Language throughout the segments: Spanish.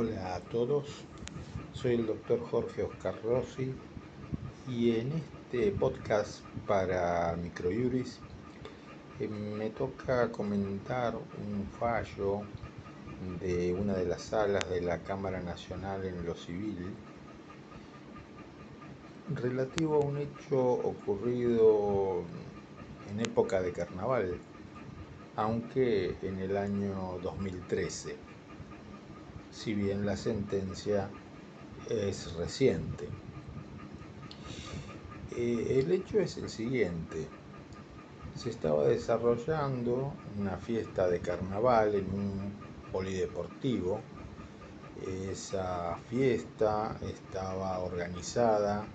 Hola a todos, soy el doctor Jorge Oscar Rossi y en este podcast para Microjuris eh, me toca comentar un fallo de una de las salas de la Cámara Nacional en lo civil relativo a un hecho ocurrido en época de carnaval, aunque en el año 2013 si bien la sentencia es reciente. Eh, el hecho es el siguiente. Se estaba desarrollando una fiesta de carnaval en un polideportivo. Esa fiesta estaba organizada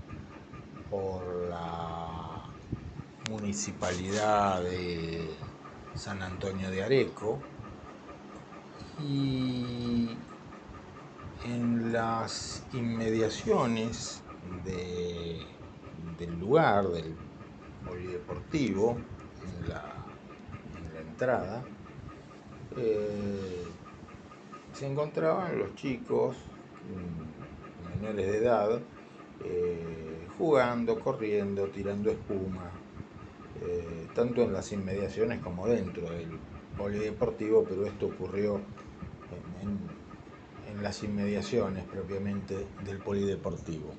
por la municipalidad de San Antonio de Areco y en las inmediaciones del lugar, del polideportivo, en la, entrada, eh, se encontraban los chicos mm, menores de edad eh, jugando, corriendo, tirando espuma, eh, tanto en las inmediaciones como dentro del polideportivo, pero esto ocurrió en en las inmediaciones propiamente del polideportivo.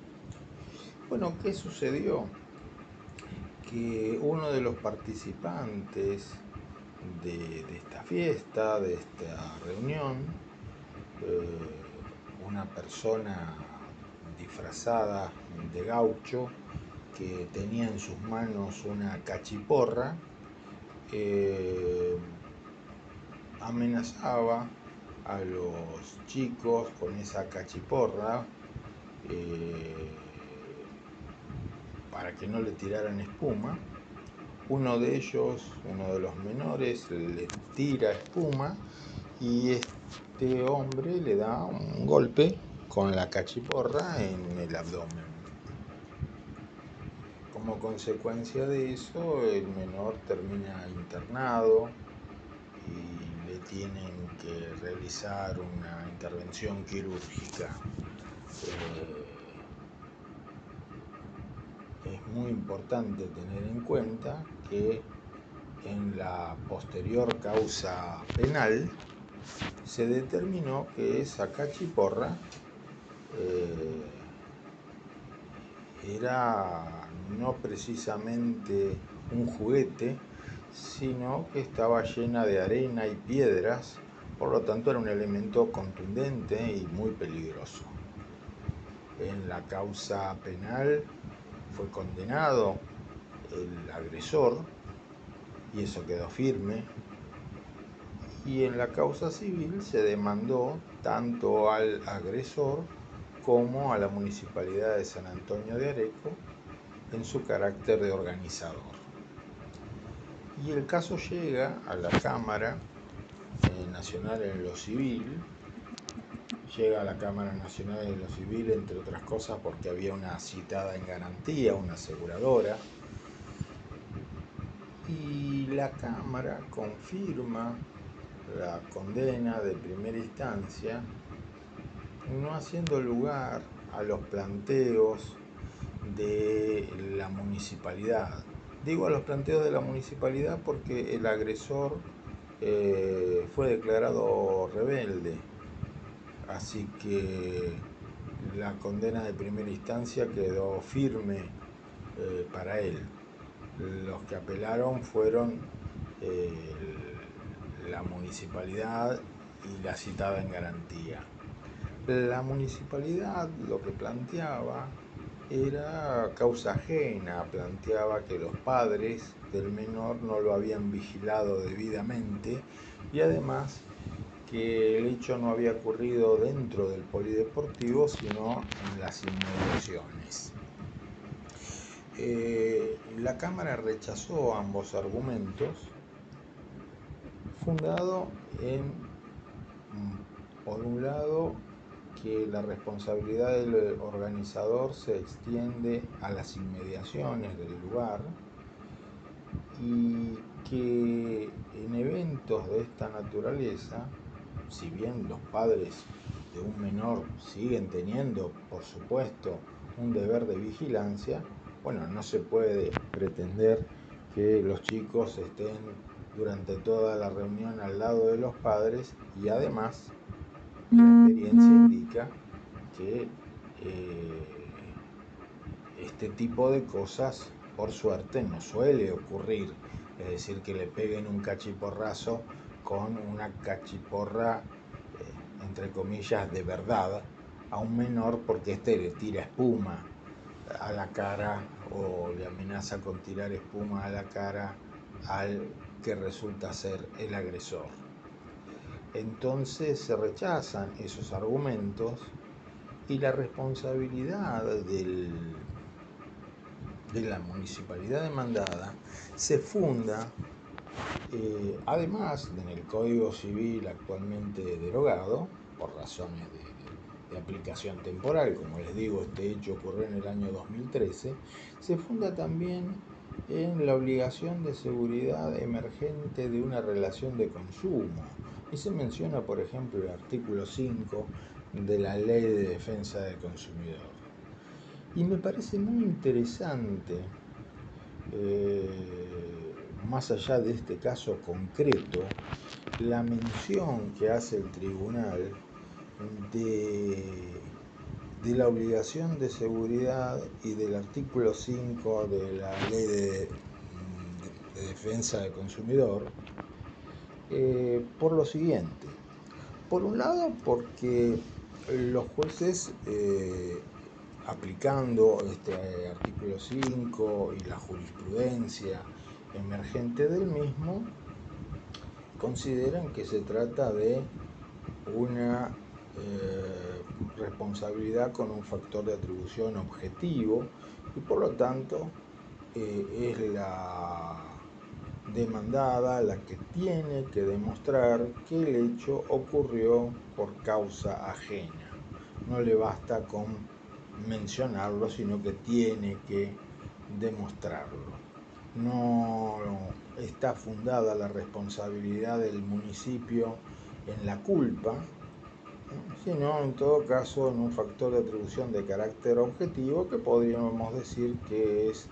Bueno, ¿qué sucedió? Que uno de los participantes de, esta fiesta, de esta reunión, eh, una persona disfrazada de gaucho que tenía en sus manos una cachiporra, eh, amenazaba a los chicos con esa cachiporra eh, para que no le tiraran espuma. Uno de ellos, uno de los menores, le tira espuma y este hombre le da un golpe con la cachiporra en el abdomen. Como consecuencia de eso, el menor termina internado y tienen que realizar una intervención quirúrgica. Eh, es muy importante tener en cuenta que en la posterior causa penal se determinó que esa cachiporra eh, era no precisamente un juguete, sino que estaba llena de arena y piedras, por lo tanto era un elemento contundente y muy peligroso. En la causa penal fue condenado el agresor y eso quedó firme. Y en la causa civil se demandó tanto al agresor como a la municipalidad de San Antonio de Areco en su carácter de organizador. Y el caso llega a la Cámara eh, Nacional en lo Civil, llega a la Cámara Nacional en lo Civil, entre otras cosas, porque había una citada en garantía, una aseguradora, y la Cámara confirma la condena de primera instancia, no haciendo lugar a los planteos de la municipalidad Digo a los planteos de la municipalidad porque el agresor eh, fue declarado rebelde, así que la condena de primera instancia quedó firme eh, para él. Los que apelaron fueron eh, la municipalidad y la citada en garantía. La municipalidad lo que planteaba era causa ajena, planteaba que los padres del menor no lo habían vigilado debidamente y además que el hecho no había ocurrido dentro del polideportivo sino en las inmediaciones. Eh, la Cámara rechazó ambos argumentos, fundado en, por un lado, que la responsabilidad del organizador se extiende a las inmediaciones del lugar y que en eventos de esta naturaleza, si bien los padres de un menor siguen teniendo, por supuesto, un deber de vigilancia, bueno, no se puede pretender que los chicos estén durante toda la reunión al lado de los padres y además la experiencia indica que eh, este tipo de cosas por suerte no suele ocurrir, es decir, que le peguen un cachiporrazo con una cachiporra, eh, entre comillas, de verdad a un menor porque éste le tira espuma a la cara o le amenaza con tirar espuma a la cara al que resulta ser el agresor. Entonces se rechazan esos argumentos y la responsabilidad del, de la municipalidad demandada se funda, eh, además en el Código Civil actualmente derogado, por razones de de aplicación temporal, como les digo, este hecho ocurrió en el año 2013, se funda también en la obligación de seguridad emergente de una relación de consumo. Y se menciona, por ejemplo, el artículo 5 de la Ley de Defensa del Consumidor. Y me parece muy interesante, eh, más allá de este caso concreto, la mención que hace el tribunal de, la obligación de seguridad y del artículo 5 de la ley de, defensa del consumidor eh, por lo siguiente. Por un lado, porque los jueces, eh, aplicando este artículo 5 y la jurisprudencia emergente del mismo, consideran que se trata de una eh, responsabilidad con un factor de atribución objetivo y por lo tanto eh, es la demandada la que tiene que demostrar que el hecho ocurrió por causa ajena. No le basta con mencionarlo, sino que tiene que demostrarlo. No está fundada la responsabilidad del municipio en la culpa, sino en todo caso en un factor de atribución de carácter objetivo que podríamos decir que es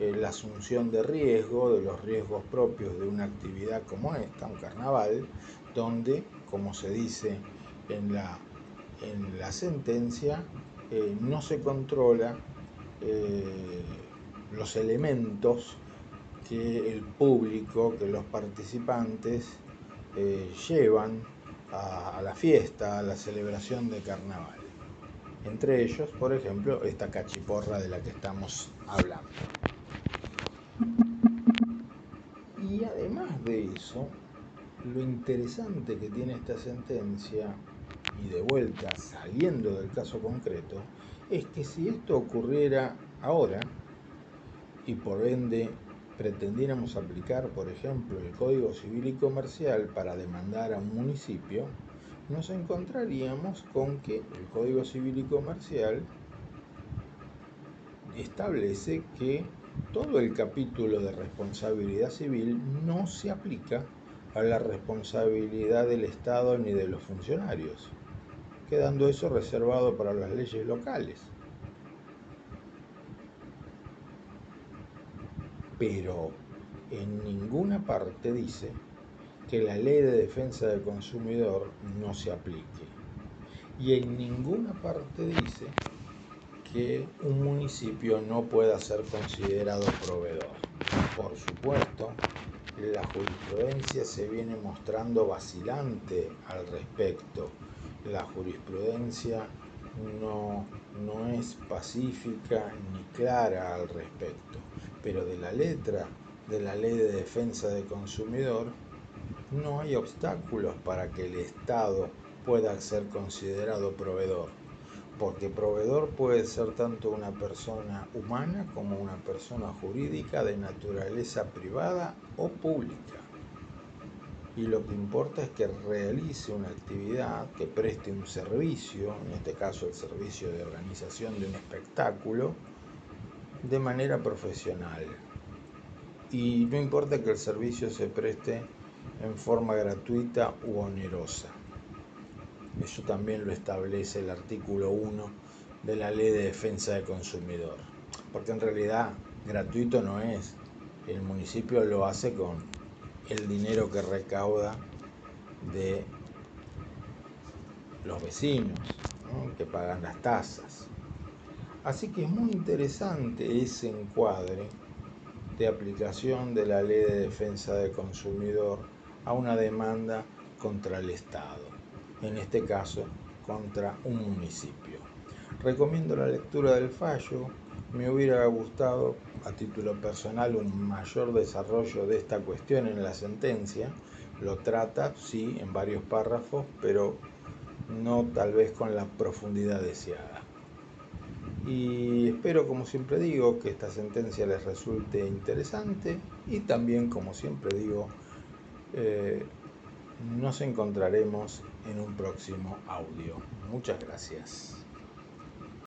eh, la asunción de riesgo, de los riesgos propios de una actividad como esta, un carnaval, donde, como se dice en la, en la sentencia, eh, no se controla eh, los elementos que el público, que los participantes llevan a, la fiesta, a la celebración de carnaval. Entre ellos, por ejemplo, esta cachiporra de la que estamos hablando. Y además de eso, lo interesante que tiene esta sentencia, y de vuelta saliendo del caso concreto, es que si esto ocurriera ahora, y por ende pretendiéramos aplicar, por ejemplo, el Código Civil y Comercial para demandar a un municipio, nos encontraríamos con que el Código Civil y Comercial establece que todo el capítulo de responsabilidad civil no se aplica a la responsabilidad del Estado ni de los funcionarios, quedando eso reservado para las leyes locales. Pero en ninguna parte dice que la ley de defensa del consumidor no se aplique. Y en ninguna parte dice que un municipio no pueda ser considerado proveedor. Por supuesto, la jurisprudencia se viene mostrando vacilante al respecto. La jurisprudencia no, no es pacífica ni clara al respecto pero de la letra de la ley de defensa del consumidor no hay obstáculos para que el Estado pueda ser considerado proveedor, porque proveedor puede ser tanto una persona humana como una persona jurídica de naturaleza privada o pública. Y lo que importa es que realice una actividad, que preste un servicio, en este caso el servicio de organización de un espectáculo, de manera profesional. Y no importa que el servicio se preste en forma gratuita u onerosa. eso también lo establece el artículo 1 de la Ley de Defensa del Consumidor. Porque en realidad gratuito no es. El municipio lo hace con el dinero que recauda de los vecinos, que pagan las tasas. Así que es muy interesante ese encuadre de aplicación de la ley de defensa del consumidor a una demanda contra el Estado, en este caso contra un municipio. Recomiendo la lectura del fallo, me hubiera gustado a título personal un mayor desarrollo de esta cuestión en la sentencia, lo trata, sí, en varios párrafos, pero no tal vez con la profundidad deseada. Y espero, como siempre digo, que esta sentencia les resulte interesante y también, como siempre digo, eh, nos encontraremos en un próximo audio. Muchas gracias.